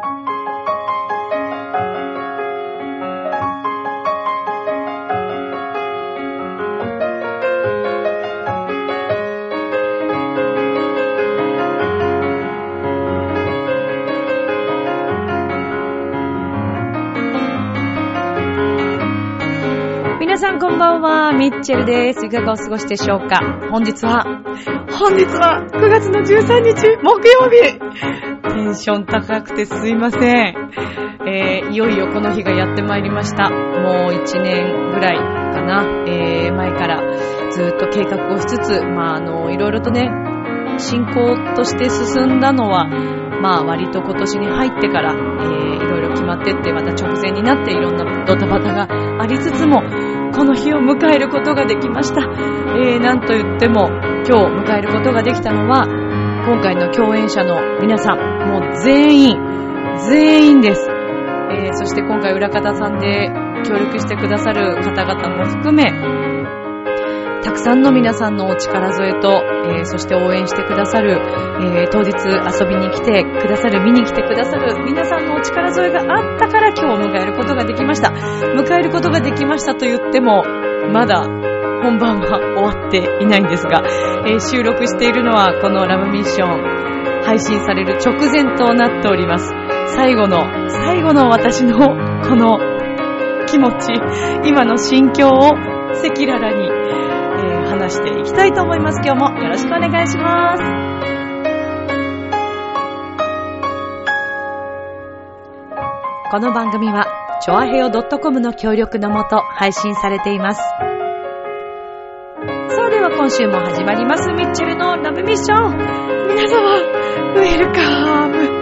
皆さんこんばんは、ミッチェルです。いかがお過ごしでしょうか？本日は、本日は9月の13日、木曜日ション高くてすいません。えー、いよいよこの日がやってまいりました。もう1年ぐらいかな、えー、前からずっと計画をしつつ、まああの、いろいろとね、進行として進んだのは、まあ割と今年に入ってから、えー、いろいろ決まってって、また直前になっていろんなドタバタがありつつも、この日を迎えることができました。えー、なんと言っても、今日迎えることができたのは、今回の共演者の皆さん、もう全員、全員です。えー、そして今回裏方さんで協力してくださる方々も含め、たくさんの皆さんのお力添えと、えー、そして応援してくださる、えー、当日遊びに来てくださる、見に来てくださる皆さんのお力添えがあったから今日を迎えることができました。迎えることができましたと言っても、まだ本番は終わっていないんですが、えー、収録しているのはこのラブミッション配信される直前となっております。最後の、最後の私のこの気持ち、今の心境を赤裸々に話していきたいと思います。今日もよろしくお願いします。この番組は、ちょあへよ .com の協力のもと配信されています。さあでは今週も始まります。ミッチェルのラブミッション。皆様、ウェルカム。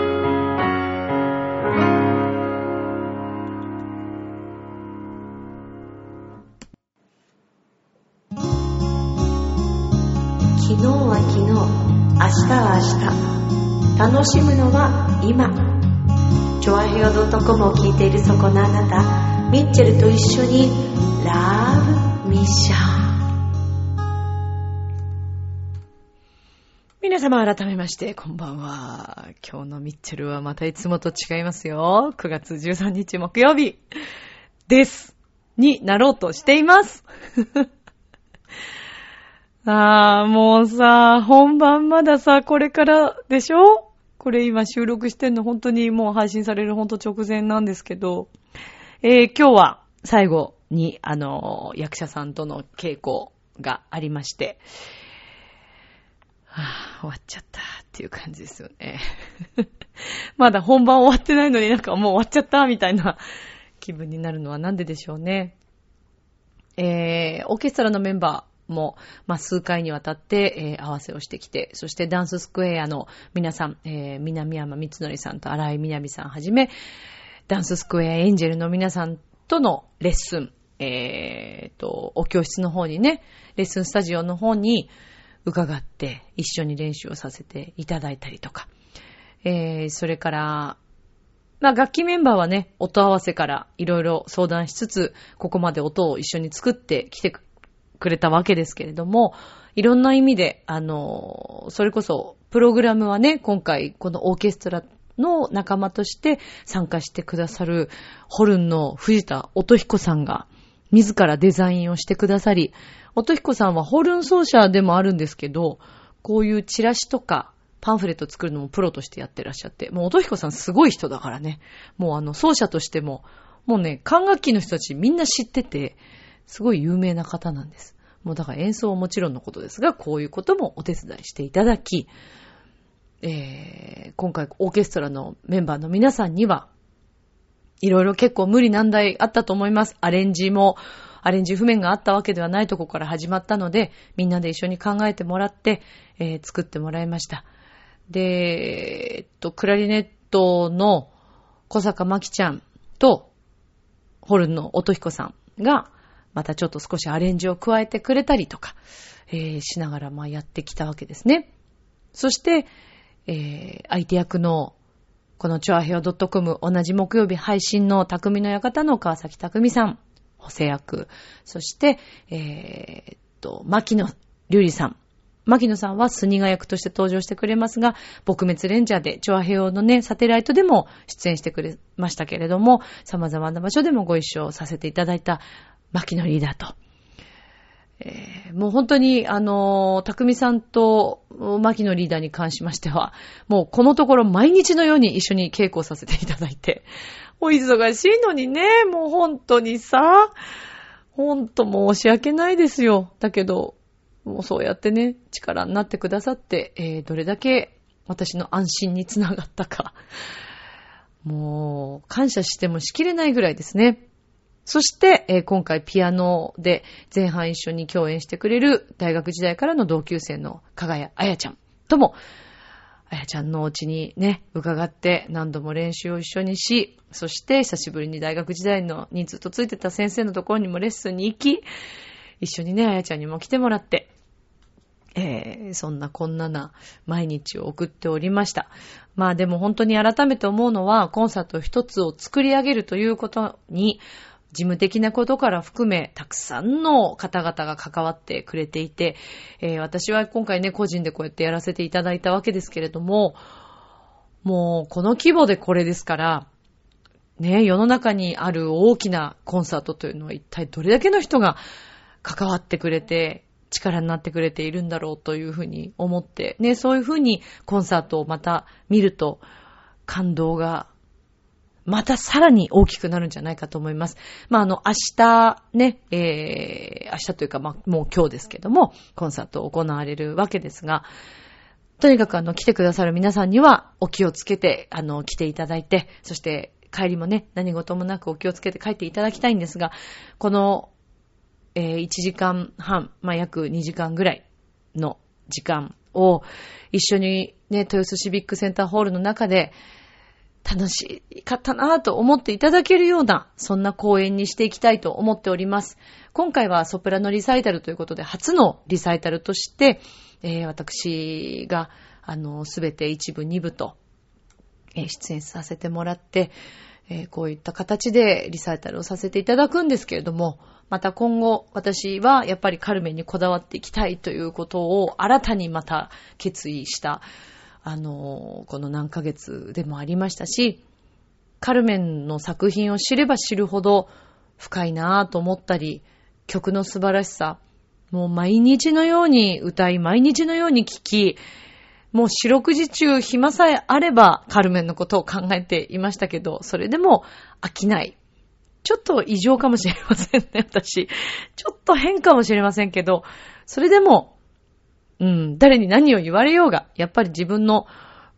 昨日は昨日、明日は明日。楽しむのは今。チョアヘオ .com を聞いているそこのあなた、ミッチェルと一緒にラブミッション。皆様改めまして、こんばんは。今日のミッチェルはまたいつもと違いますよ。9月13日木曜日です。になろうとしています。ああ、もうさ、本番まださ、これからでしょ？これ今収録してんの本当にもう配信される本当直前なんですけど、えー、今日は最後に、あの、役者さんとの稽古がありまして、はあ、終わっちゃったっていう感じですよね。まだ本番終わってないのになんかもう終わっちゃったみたいな気分になるのはなんででしょうね。えー、オーケストラのメンバー、も、まあ、数回にわたって、えー、合わせをしてきて、そしてダンススクエアの皆さん、えー、南山光則さんと荒井みなみさんはじめ、ダンススクエアエンジェルの皆さんとのレッスン、えー、と、お教室の方にね、レッスンスタジオの方に伺って、一緒に練習をさせていただいたりとか、えー、それから、まあ、楽器メンバーはね、音合わせからいろいろ相談しつつ、ここまで音を一緒に作ってきてくれたわけですけれども、いろんな意味で、あの、それこそ、プログラムはね、今回、このオーケストラの仲間として参加してくださる、ホルンの藤田音彦さんが、自らデザインをしてくださり、音彦さんはホルン奏者でもあるんですけど、こういうチラシとか、パンフレット作るのもプロとしてやってらっしゃって、もう音彦さんすごい人だからね、もうあの、奏者としても、もうね、管楽器の人たちみんな知ってて、すごい有名な方なんです。もうだから演奏はもちろんのことですが、こういうこともお手伝いしていただき、えー、今回オーケストラのメンバーの皆さんには、いろいろ結構無理難題あったと思います。アレンジも、アレンジ譜面があったわけではないとこから始まったので、みんなで一緒に考えてもらって、えー、作ってもらいました。で、えっと、クラリネットの小坂真希ちゃんと、ホルンの音彦さんが、またちょっと少しアレンジを加えてくれたりとか、えー、しながらまあやってきたわけですね。そして、えー、相手役の、このチョアヘオ .com 同じ木曜日配信の匠の館の川崎匠さん、補正役。そして、えー、っと、牧野瑠璃さん。牧野さんはスニガ役として登場してくれますが、撲滅レンジャーで、チョアヘオのね、サテライトでも出演してくれましたけれども、様々な場所でもご一緒させていただいた牧野リーダーと。えー、もう本当に、あのー、匠さんと牧野リーダーに関しましては、もうこのところ毎日のように一緒に稽古させていただいて、お忙しいのにね、もう本当にさ、ほんと申し訳ないですよ。だけど、もうそうやってね、力になってくださって、えー、どれだけ私の安心につながったか。もう、感謝してもしきれないぐらいですね。そして、えー、今回ピアノで前半一緒に共演してくれる大学時代からの同級生の加賀谷彩ちゃんとも、あやちゃんのお家にね、伺って何度も練習を一緒にし、そして久しぶりに大学時代の人数とついてた先生のところにもレッスンに行き、一緒にね、あやちゃんにも来てもらって、えー、そんなこんなな毎日を送っておりました。まあでも本当に改めて思うのは、コンサート一つを作り上げるということに、事務的なことから含め、たくさんの方々が関わってくれていて、えー、私は今回ね、個人でこうやってやらせていただいたわけですけれども、もう、この規模でこれですから、ね、世の中にある大きなコンサートというのは一体どれだけの人が関わってくれて、力になってくれているんだろうというふうに思って、ね、そういうふうにコンサートをまた見ると、感動がまたさらに大きくなるんじゃないかと思います。まあ、あの、明日ね、えー、明日というか、まあ、もう今日ですけども、コンサート行われるわけですが、とにかくあの、来てくださる皆さんにはお気をつけて、あの、来ていただいて、そして帰りもね、何事もなくお気をつけて帰っていただきたいんですが、この、えー、1時間半、まあ、約2時間ぐらいの時間を一緒にね、豊洲シビックセンターホールの中で、楽しかったなぁと思っていただけるような、そんな公演にしていきたいと思っております。今回はソプラノリサイタルということで、初のリサイタルとして、えー、私が、あの、すべて一部二部と、えー、出演させてもらって、えー、こういった形でリサイタルをさせていただくんですけれども、また今後、私はやっぱりカルメンにこだわっていきたいということを新たにまた決意した、あの、この何ヶ月でもありましたし、カルメンの作品を知れば知るほど深いなぁと思ったり、曲の素晴らしさ、もう毎日のように歌い、毎日のように聴き、もう四六時中暇さえあればカルメンのことを考えていましたけど、それでも飽きない。ちょっと異常かもしれませんね、私。ちょっと変かもしれませんけど、それでもうん、誰に何を言われようが、やっぱり自分の、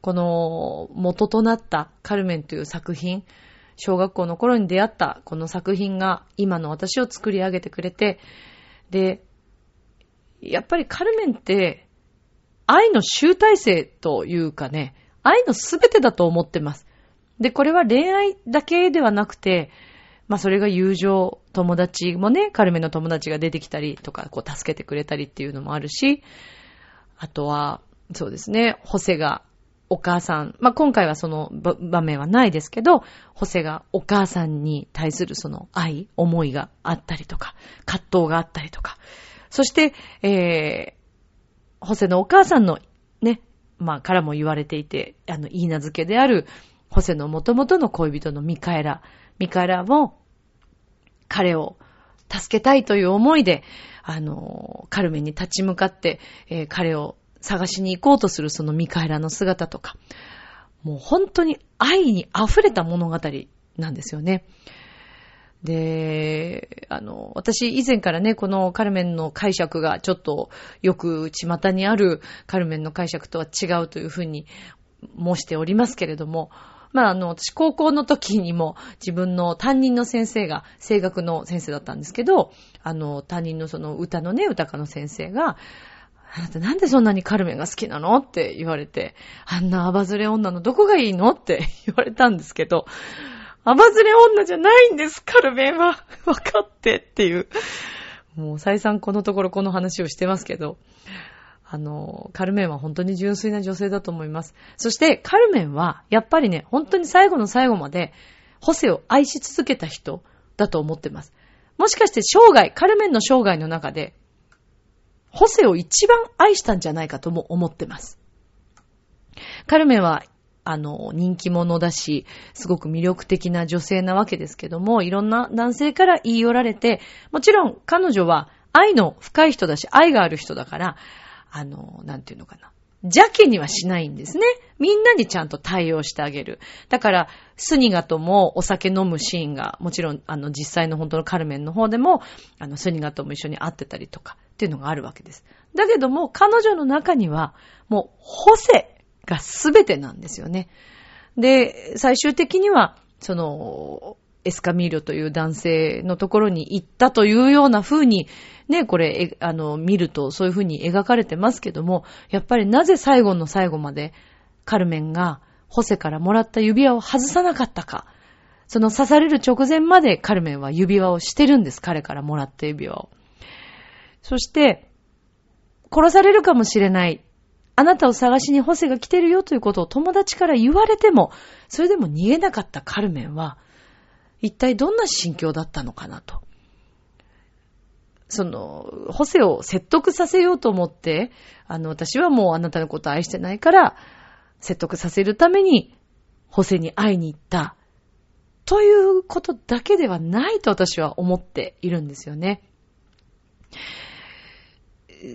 この、元となったカルメンという作品、小学校の頃に出会ったこの作品が今の私を作り上げてくれて、で、やっぱりカルメンって愛の集大成というかね、愛のすべてだと思ってます。で、これは恋愛だけではなくて、まあそれが友情、友達もね、カルメンの友達が出てきたりとか、こう助けてくれたりっていうのもあるし、あとは、そうですね、ホセがお母さん、まあ、今回はその場面はないですけど、ホセがお母さんに対するその愛、思いがあったりとか、葛藤があったりとか、そして、えー、ホセのお母さんのね、まあ、からも言われていて、あの、言い名付けである、ホセの元々の恋人のミカエラ。ミカエラも、彼を助けたいという思いで、あの、カルメンに立ち向かって、えー、彼を探しに行こうとするそのミカエラの姿とか、もう本当に愛に溢れた物語なんですよね。で、あの、私以前からね、このカルメンの解釈がちょっとよく巷にあるカルメンの解釈とは違うというふうに申しておりますけれども、まあ、あの、私、高校の時にも自分の担任の先生が、声楽の先生だったんですけど、あの、担任のその歌のね、歌家の先生が、あなたなんでそんなにカルメンが好きなの？って言われて、あんなアバズレ女のどこがいいの？って 言われたんですけど、アバズレ女じゃないんです、カルメンは。わかってっていう。もう再三このところこの話をしてますけど、あの、カルメンは本当に純粋な女性だと思います。そして、カルメンは、やっぱりね、本当に最後の最後まで、ホセを愛し続けた人だと思ってます。もしかして生涯、カルメンの生涯の中で、ホセを一番愛したんじゃないかとも思ってます。カルメンは、あの、人気者だし、すごく魅力的な女性なわけですけども、いろんな男性から言い寄られて、もちろん彼女は愛の深い人だし、愛がある人だから、あの、なんていうのかな。邪気にはしないんですね。みんなにちゃんと対応してあげる。だから、スニガともお酒飲むシーンが、もちろん、あの、実際の本当のカルメンの方でも、あの、スニガとも一緒に会ってたりとか、っていうのがあるわけです。だけども、彼女の中には、もう、ホセが全てなんですよね。で、最終的には、その、エスカミーリョという男性のところに行ったというような風に、ね、これ、あの、見るとそういう風に描かれてますけども、やっぱりなぜ最後の最後までカルメンがホセからもらった指輪を外さなかったか。その刺される直前までカルメンは指輪をしてるんです。彼からもらった指輪を。そして、殺されるかもしれない。あなたを探しにホセが来てるよということを友達から言われても、それでも逃げなかったカルメンは、一体どんな心境だったのかなと。その、ホセを説得させようと思って、あの、私はもうあなたのこと愛してないから、説得させるために、ホセに会いに行った。ということだけではないと私は思っているんですよね。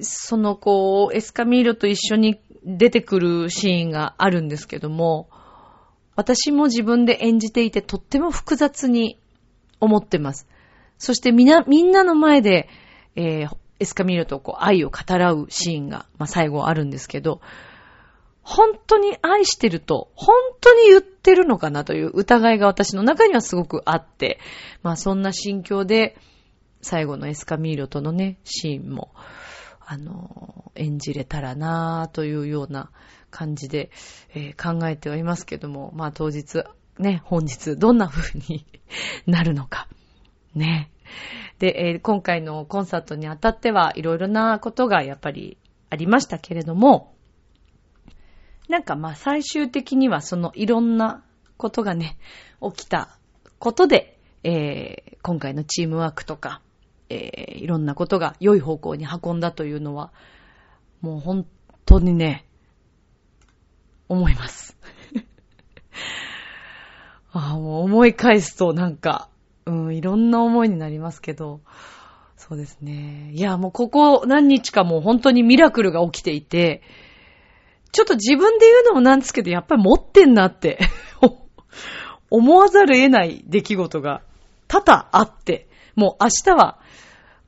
その、こう、エスカミーロと一緒に出てくるシーンがあるんですけども、私も自分で演じていてとっても複雑に思ってます。そしてみな、みんなの前で、えー、エスカミールとこう愛を語らうシーンが、まあ、最後あるんですけど、本当に愛してると、本当に言ってるのかなという疑いが私の中にはすごくあって、まあそんな心境で、最後のエスカミールとのね、シーンも、あの、演じれたらなぁというような感じで、えー、考えてはいますけども、まあ当日、ね、本日どんな風に なるのか。ね。で、えー、今回のコンサートにあたってはいろいろなことがやっぱりありましたけれども、なんかまあ最終的にはそのいろんなことがね、起きたことで、えー、今回のチームワークとか、えー、いろんなことが良い方向に運んだというのは、もう本当にね、思います。ああ、もう思い返すとなんか、うん、いろんな思いになりますけど、そうですね。いや、もうここ何日かもう本当にミラクルが起きていて、ちょっと自分で言うのもなんですけど、やっぱり持ってんなって 思わざる得ない出来事が多々あって、もう明日は、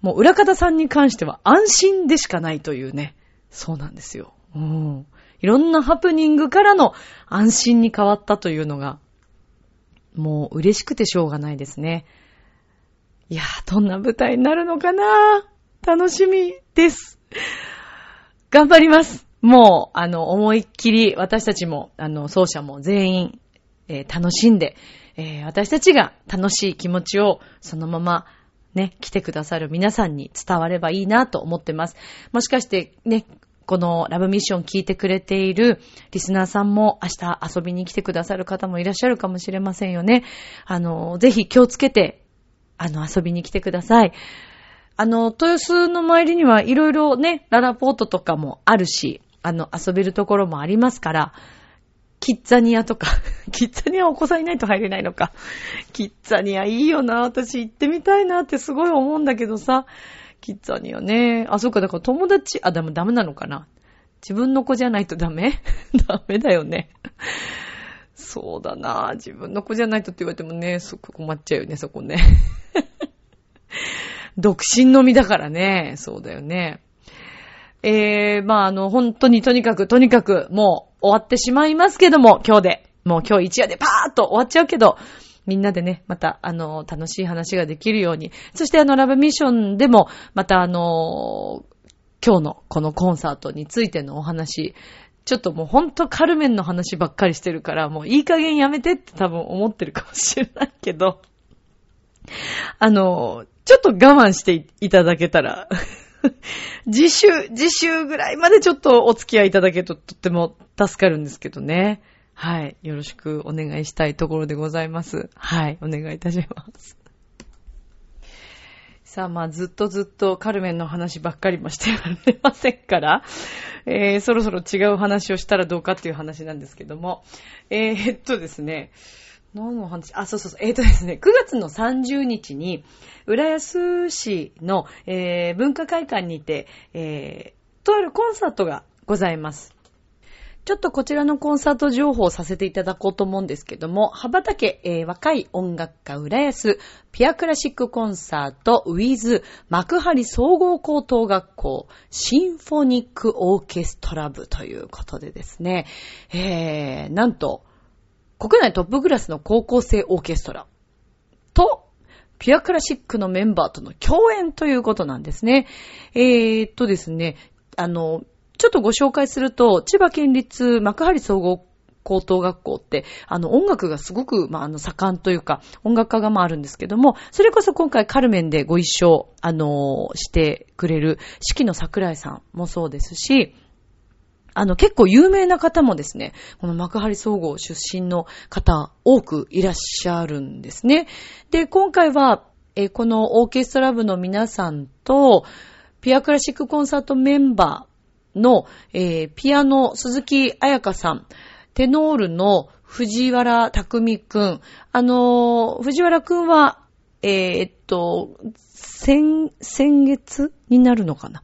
もう裏方さんに関しては安心でしかないというね。そうなんですよ。うん。いろんなハプニングからの安心に変わったというのが、もう嬉しくてしょうがないですね。いやー、どんな舞台になるのかな楽しみです。頑張ります。もう、あの、思いっきり私たちも、あの、奏者も全員、えー、楽しんで、えー、私たちが楽しい気持ちをそのままね、来てくださる皆さんに伝わればいいなと思ってます。もしかしてね、このラブミッション聞いてくれているリスナーさんも明日遊びに来てくださる方もいらっしゃるかもしれませんよね。あの、ぜひ気をつけて、あの、遊びに来てください。あの、豊洲の周りにはいろいろね、ララポートとかもあるし、あの、遊べるところもありますから、キッザニアとか、キッザニアお子さんいないと入れないのか。キッザニアいいよな、私行ってみたいなってすごい思うんだけどさ。キッザニアね。あ、そっか、だから友達、あ、でもダメなのかな。自分の子じゃないとダメ？ダメだよね。そうだな。自分の子じゃないとって言われてもね、そこ困っちゃうよね、そこね。独身の身だからね。そうだよね。えー、まあ、あの、本当にとにかく、とにかく、もう終わってしまいますけども、今日で。もう今日一夜でパーッと終わっちゃうけど、みんなでね、また、あの、楽しい話ができるように。そしてあの、ラブミッションでも、またあの、今日のこのコンサートについてのお話、ちょっともうほんとカルメンの話ばっかりしてるから、もういい加減やめてって多分思ってるかもしれないけど、あの、ちょっと我慢していただけたら次週、次週ぐらいまでちょっとお付き合いいただけるととっても助かるんですけどね。はい。よろしくお願いしたいところでございます。はい。お願いいたします。さあ、まあ、ずっとずっとカルメンの話ばっかりもしてられませんから、えー、そろそろ違う話をしたらどうかっていう話なんですけども、えー、っとですね、何の話？あ、そうそうそう。えっ、ー、とですね、9月の30日に、浦安市の、えー、文化会館にて、えー、とあるコンサートがございます。ちょっとこちらのコンサート情報をさせていただこうと思うんですけども、羽ばたけ、えー、若い音楽家浦安、ピアクラシックコンサート、ウィズ、幕張総合高等学校、シンフォニックオーケストラ部ということでですね、えー、なんと、国内トップクラスの高校生オーケストラと、ピアクラシックのメンバーとの共演ということなんですね。えー、っとですね、あの、ちょっとご紹介すると、千葉県立幕張総合高等学校って、あの、音楽がすごく、まあ、あの、盛んというか、音楽家がまああるんですけども、それこそ今回カルメンでご一緒、あの、してくれる、四季の桜井さんもそうですし、あの、結構有名な方もですね、この幕張総合出身の方、多くいらっしゃるんですね。で、今回は、えこのオーケストラ部の皆さんと、ピアクラシックコンサートメンバー、の、えー、ピアノ、鈴木彩香さん、テノールの藤原匠くん。あのー、藤原くんは、えー、っと、先、先月になるのかな。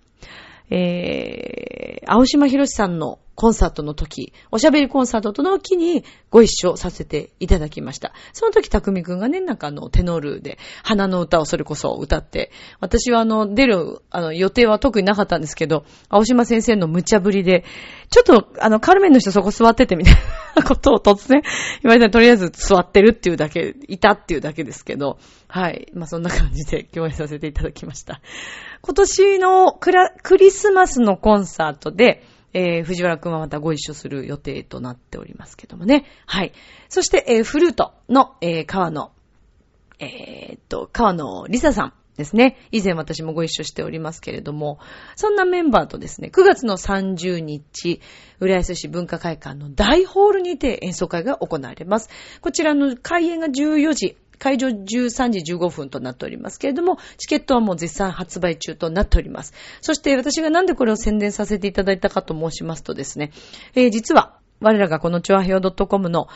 えー、青島博さんのコンサートの時、おしゃべりコンサートとの時にご一緒させていただきました。その時、たくみくんがね、なんかあの、テノールで、花の歌をそれこそ歌って、私はあの、出る、あの、予定は特になかったんですけど、青島先生の無茶ぶりで、ちょっと、あの、カルメンの人そこ座っててみたいなことを突然言われたら、とりあえず座ってるっていうだけ、いたっていうだけですけど、はい。まあ、そんな感じで共演させていただきました。今年のクラクリスマスのコンサートで、えー、藤原くんはまたご一緒する予定となっておりますけどもね。はい。そして、えー、フルートの、えー、川野、えー、っと、川野りささん。ですね。以前私もご一緒しておりますけれども、そんなメンバーとですね、9月の30日、浦安市文化会館の大ホールにて演奏会が行われます。こちらの開演が14時、会場13時15分となっておりますけれども、チケットはもう絶賛発売中となっております。そして私がなんでこれを宣伝させていただいたかと申しますとですね、えー、実は我らがこのチョアヘオ .com の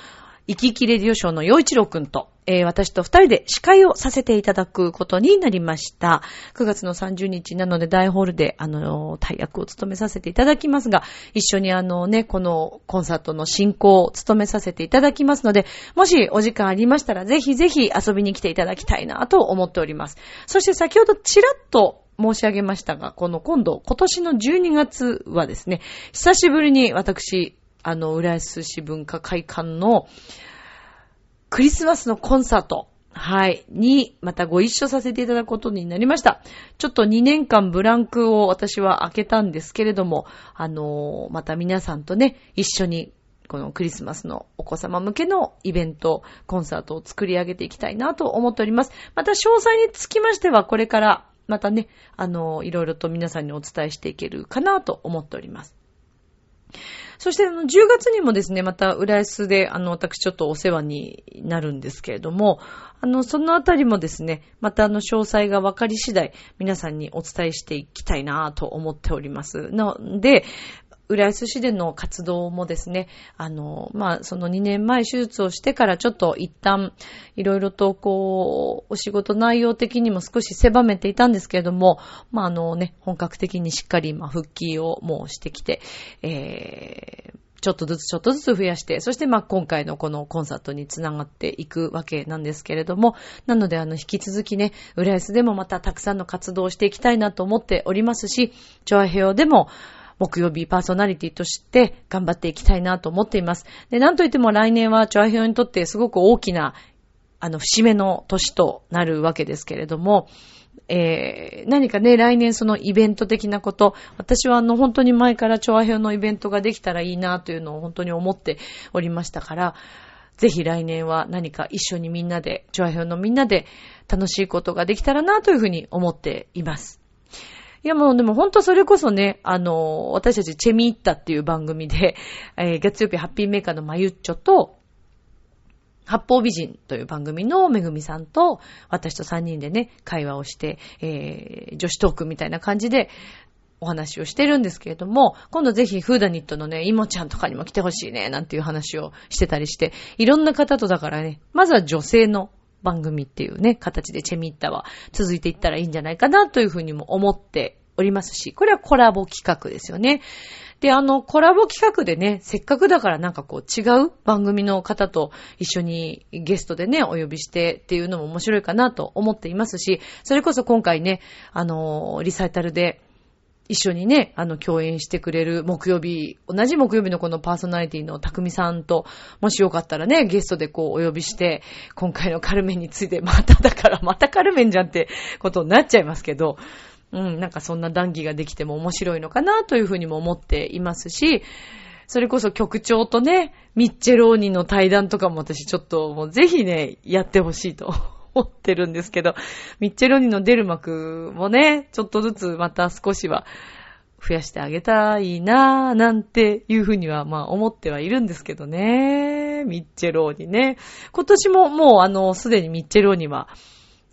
生き生きレディオショーの洋一郎くんと、えー、私と二人で司会をさせていただくことになりました。9月の30日なので大ホールで、あの、大役を務めさせていただきますが、一緒にあのね、このコンサートの進行を務めさせていただきますので、もしお時間ありましたら、ぜひぜひ遊びに来ていただきたいなと思っております。そして先ほどちらっと申し上げましたが、この今度、今年の12月はですね、久しぶりに私、あの、浦安市文化会館のクリスマスのコンサート、はい、に、またご一緒させていただくことになりました。ちょっと2年間ブランクを私は開けたんですけれども、あのまた皆さんとね、一緒にこのクリスマスのお子様向けのイベント、コンサートを作り上げていきたいなと思っております。また詳細につきましては、これからまたね、あの、いろいろと皆さんにお伝えしていけるかなと思っております。そして、あの、10月にもですね、また、浦安で、あの、私ちょっとお世話になるんですけれども、あの、そのあたりもですね、また、あの、詳細が分かり次第、皆さんにお伝えしていきたいなと思っております。ので、浦安市での活動もですね、あの、まあ、その2年前手術をしてからちょっと一旦いろいろとこう、お仕事内容的にも少し狭めていたんですけれども、まあ、あのね、本格的にしっかり、ま、復帰をもうしてきて、えー、ちょっとずつちょっとずつ増やして、そしてま今回のこのコンサートにつながっていくわけなんですけれども、なのであの引き続きね、浦安でもまたたくさんの活動をしていきたいなと思っておりますし、チョアヘヨでも木曜日パーソナリティとして頑張っていきたいなと思っています。で、なんといっても来年はチョアヘヨにとってすごく大きな、あの、節目の年となるわけですけれども、えー、何かね、来年そのイベント的なこと、私はあの本当に前から調和表のイベントができたらいいなというのを本当に思っておりましたから、ぜひ来年は何か一緒にみんなで、調和表のみんなで楽しいことができたらなというふうに思っています。いやもうでも本当それこそね、あの、私たちチェミッタっていう番組で、えー、月曜日ハッピーメーカーのまゆっちょと、八方美人という番組のめぐみさんと、私と3人でね、会話をして、えー、女子トークみたいな感じで、お話をしてるんですけれども、今度ぜひフーダニットのね、イモちゃんとかにも来てほしいね、なんていう話をしてたりして、いろんな方とだからね、まずは女性の番組っていうね、形でチェミッタは続いていったらいいんじゃないかなというふうにも思っておりますし、これはコラボ企画ですよね。で、あの、コラボ企画でね、せっかくだからなんかこう違う番組の方と一緒にゲストでね、お呼びしてっていうのも面白いかなと思っていますし、それこそ今回ね、あの、リサイタルで、一緒にね、あの、共演してくれる木曜日、同じ木曜日のこのパーソナリティの匠さんと、もしよかったらね、ゲストでこうお呼びして、今回のカルメンについて、まただからまたカルメンじゃんってことになっちゃいますけど、うん、なんかそんな談義ができても面白いのかなというふうにも思っていますし、それこそ局長とね、ミッチェローニの対談とかも私ちょっともうぜひね、やってほしいと思ってるんですけど、ミッチェロニの出る幕もね、ちょっとずつまた少しは増やしてあげたいなぁ、なんていうふうにはまあ思ってはいるんですけどね。ミッチェローニね。今年ももうあの、すでにミッチェローニは、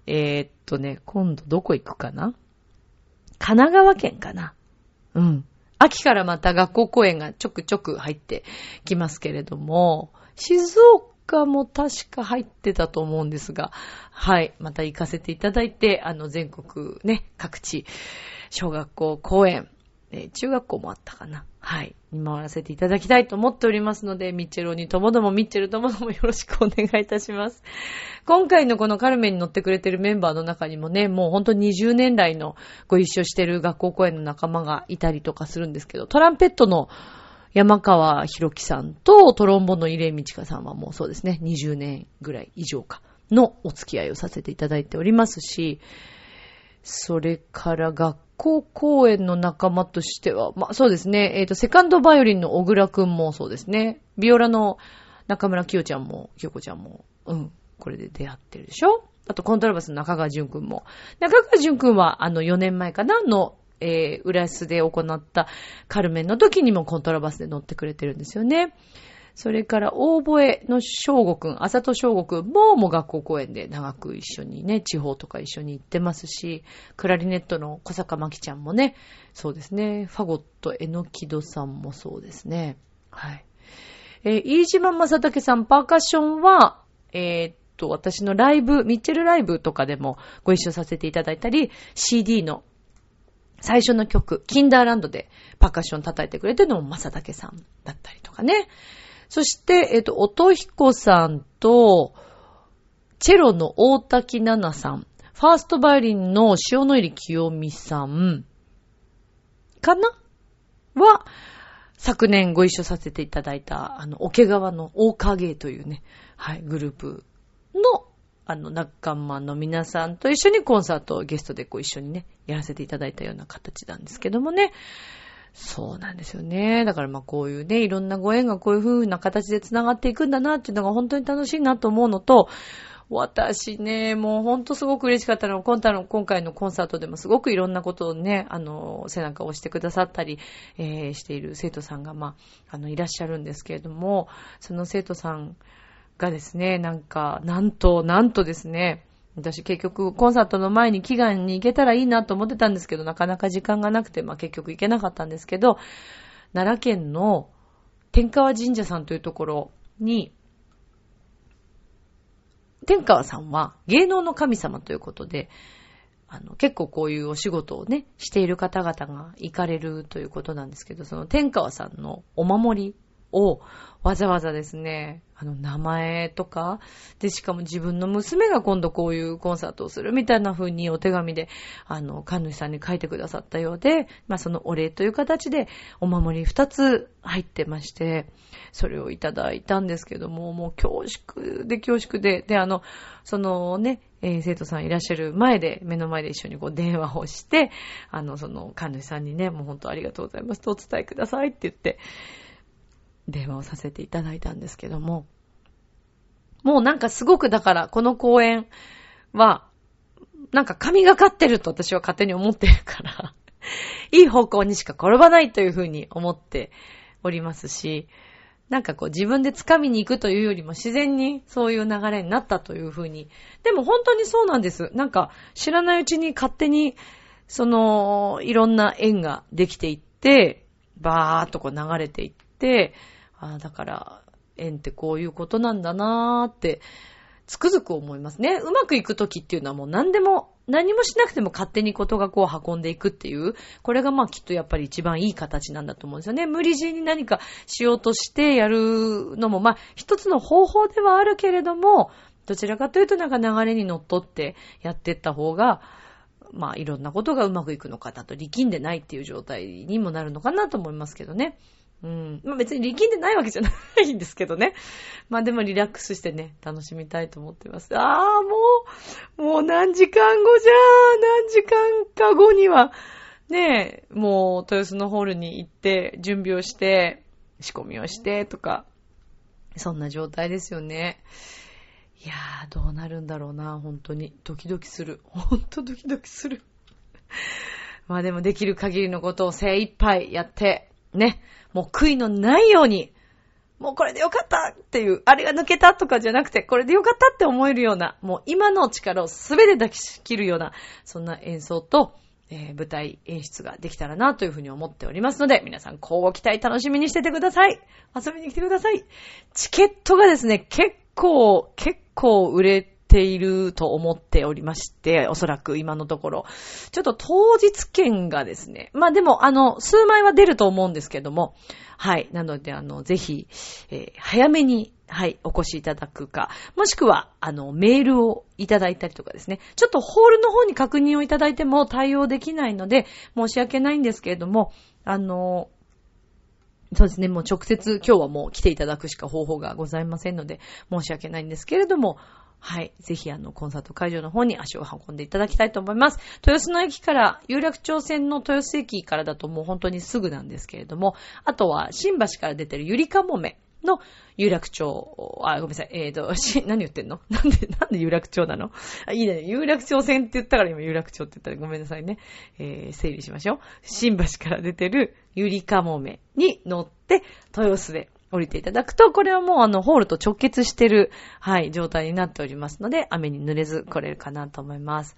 えー、っとね、今度どこ行くかな？神奈川県かなうん。秋からまた学校公演がちょくちょく入ってきますけれども、静岡も確か入ってたと思うんですが、はい、また行かせていただいて、あの全国ね、各地、小学校公演、えー、中学校もあったかな。はい。見回らせていただきたいと思っておりますので、ミッチェロにともども、ミッチェルともどもよろしくお願いいたします。今回のこのカルメンに乗ってくれてるメンバーの中にもね、もうほんと20年来のご一緒してる学校公演の仲間がいたりとかするんですけど、トランペットの山川博樹さんとトロンボの入江道香さんはもうそうですね、20年ぐらい以上かのお付き合いをさせていただいておりますし、それから学校公演の仲間としては、まあそうですね、えっ、ー、と、セカンドバイオリンの小倉くんもそうですね。ビオラの中村清ちゃんも、清子ちゃんも、うん、これで出会ってるでしょ？あと、コントラバスの中川淳くんも。中川淳くんは、あの、4年前かなの、えー、浦安で行ったカルメンの時にもコントラバスで乗ってくれてるんですよね。それから、大吠の翔吾くん、あさと翔吾くんも、も学校公演で長く一緒にね、地方とか一緒に行ってますし、クラリネットの小坂真希ちゃんもね、そうですね、ファゴット、えのきどさんもそうですね。はい。えー、飯島正武さん、パーカッションは、えー、っと、私のライブ、ミッチェルライブとかでもご一緒させていただいたり、CD の最初の曲、キンダーランドでパーカッション叩いてくれてるのも正武さんだったりとかね。そして、えっ、と、音彦さんと、チェロの大滝奈々さん、ファーストバイオリンの塩野入清美さん、かな？は、昨年ご一緒させていただいた、あの、桶川の大影というね、はい、グループあの、あの、仲間の皆さんと一緒にコンサートをゲストでこう一緒にね、やらせていただいたような形なんですけどもね。そうなんですよね。だからまあこういうね、いろんなご縁がこういう風な形で繋がっていくんだなっていうのが本当に楽しいなと思うのと、私ね、もうほんとすごく嬉しかったのは、今回の、今回のコンサートでもすごくいろんなことをね、あの、背中を押してくださったり、えー、している生徒さんが、まあ、あの、いらっしゃるんですけれども、その生徒さんがですね、なんか、なんと、なんとですね、私結局コンサートの前に祈願に行けたらいいなと思ってたんですけど、なかなか時間がなくて、まあ結局行けなかったんですけど、奈良県の天川神社さんというところに、天川さんは芸能の神様ということで、あの、結構こういうお仕事をね、している方々が行かれるということなんですけど、その天川さんのお守りをわざわざですね、あの、名前とか、で、しかも自分の娘が今度こういうコンサートをするみたいな風にお手紙で、あの、神主さんに書いてくださったようで、まあ、そのお礼という形でお守り二つ入ってまして、それをいただいたんですけども、もう恐縮で恐縮で、で、あの、そのね、えー、生徒さんいらっしゃる前で、目の前で一緒にこう電話をして、あの、その神主さんにね、もう本当ありがとうございますとお伝えくださいって言って、電話をさせていただいたんですけども、もうなんかすごくだからこの公演は、なんか神がかってると私は勝手に思ってるから いい方向にしか転ばないというふうに思っておりますし、なんかこう自分で掴みに行くというよりも自然にそういう流れになったというふうに。でも本当にそうなんです。なんか知らないうちに勝手にそのいろんな縁ができていって、バーっとこう流れていって、ああ、だから縁ってこういうことなんだなーってつくづく思いますね。うまくいくときっていうのはもう何でも、何もしなくても勝手にことがこう運んでいくっていう、これがまあきっとやっぱり一番いい形なんだと思うんですよね。無理強いに何かしようとしてやるのも、まあ一つの方法ではあるけれども、どちらかというとなんか流れに乗っ取ってやっていった方が、まあいろんなことがうまくいくのかだと力んでないっていう状態にもなるのかなと思いますけどね。うん。まあ別に力んでないわけじゃないんですけどね。まあでもリラックスしてね、楽しみたいと思ってます。ああ、もう、もう何時間後じゃー何時間か後には、ねえ、もう豊洲のホールに行って準備をして、仕込みをしてとか、そんな状態ですよね。いやー、どうなるんだろうな、本当に。ドキドキする。ほんとドキドキする。まあでもできる限りのことを精一杯やって、ね。もう悔いのないように、もうこれでよかったっていう、あれが抜けたとかじゃなくて、これでよかったって思えるような、もう今の力をすべて抱きしきるような、そんな演奏と、えー、舞台演出ができたらなというふうに思っておりますので、皆さん、交互期待楽しみにしててください。遊びに来てください。チケットがですね、結構、結構売れていると思っておりまして、おそらく今のところ。ちょっと当日券がですね、まあでも、あの、数枚は出ると思うんですけども、はい。なので、あの、ぜひ、えー、早めに、はい、お越しいただくか、もしくは、あの、メールをいただいたりとかですね。ちょっとホールの方に確認をいただいても対応できないので、申し訳ないんですけれども、あの、そうですね、もう直接今日はもう来ていただくしか方法がございませんので、申し訳ないんですけれども、はい。ぜひ、あの、コンサート会場の方に足を運んでいただきたいと思います。豊洲の駅から、有楽町線の豊洲駅からだともう本当にすぐなんですけれども、あとは、新橋から出てるゆりかもめの有楽町、あ、ごめんなさい。えーと、し、何言ってんの？なんで、なんで有楽町なの？あいいね。有楽町線って言ったから今有楽町って言ったらごめんなさいね。えー、整理しましょう。新橋から出てるゆりかもめに乗って、豊洲で降りていただくと、これはもうあの、ホールと直結してる、はい、状態になっておりますので、雨に濡れず来れるかなと思います。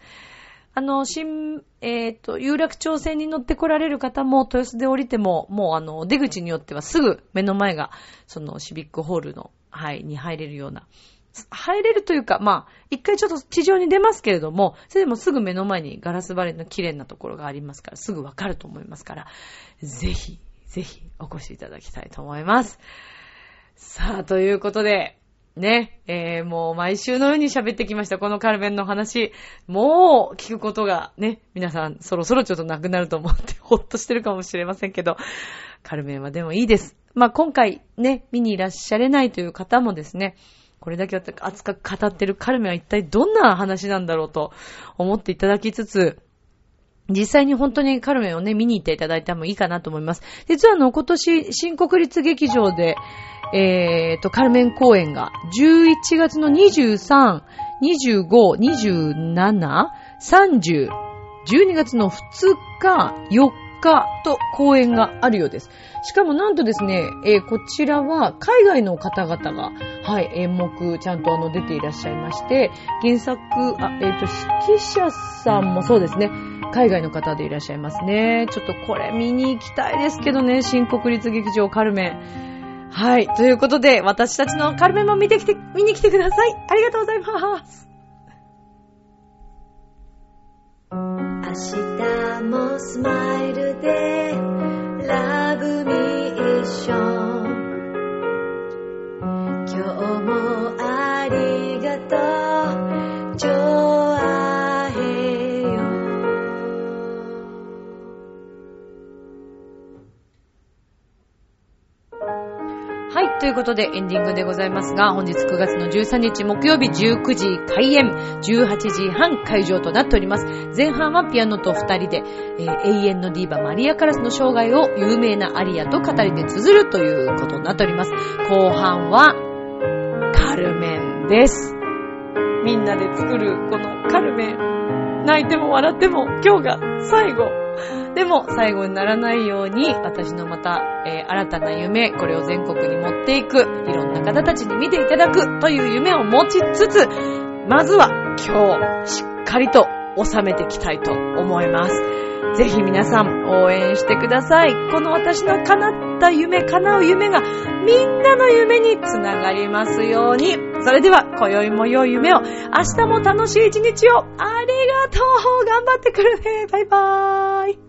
あの、新、えっ、ー、と、有楽町線に乗って来られる方も、豊洲で降りても、もうあの、出口によってはすぐ目の前が、その、シビックホールの、はい、に入れるような、入れるというか、まあ、一回ちょっと地上に出ますけれども、それでもすぐ目の前にガラス張りの綺麗なところがありますから、すぐわかると思いますから、ぜひ、ぜひお越しいただきたいと思います。さあ、ということで、ね、えー、もう毎週のように喋ってきました、このカルメンの話。もう聞くことがね、皆さんそろそろちょっとなくなると思ってほっとしてるかもしれませんけど、カルメンはでもいいです。まあ、今回ね、見にいらっしゃれないという方もですね、これだけ熱く語ってるカルメンは一体どんな話なんだろうと思っていただきつつ、実際に本当にカルメンをね、見に行っていただいてもいいかなと思います。実はあの、今年、新国立劇場で、えーと、カルメン公演が、11月の23、25、27、30、12月の2日、4日と公演があるようです。しかもなんとですね、えー、こちらは海外の方々が、はい、演目ちゃんとあの出ていらっしゃいまして、原作、あ、えっ、ー、と、指揮者さんもそうですね、海外の方でいらっしゃいますね。ちょっとこれ見に行きたいですけどね、新国立劇場カルメン。はい。ということで、私たちのカルメンも見てきて、見に来てください。ありがとうございます。明日もスマイルで、ラブミーション。今日もありがとう。ということでエンディングでございますが、本日9月の13日木曜日19時開演、18時半会場となっております。前半はピアノと2人で、えー、永遠のディーバマリア・カラスの生涯を有名なアリアと語りで綴るということになっております。後半は、カルメンです。みんなで作るこのカルメン。泣いても笑っても今日が最後。でも、最後にならないように、私のまた、えー新たな夢、これを全国に持っていく、いろんな方たちに見ていただくという夢を持ちつつ、まずは今日、しっかりと収めていきたいと思います。ぜひ皆さん応援してください。この私の叶った夢、叶う夢がみんなの夢につながりますように。それでは、今宵も良い夢を、明日も楽しい一日を、ありがとう頑張ってくるねバイバーイ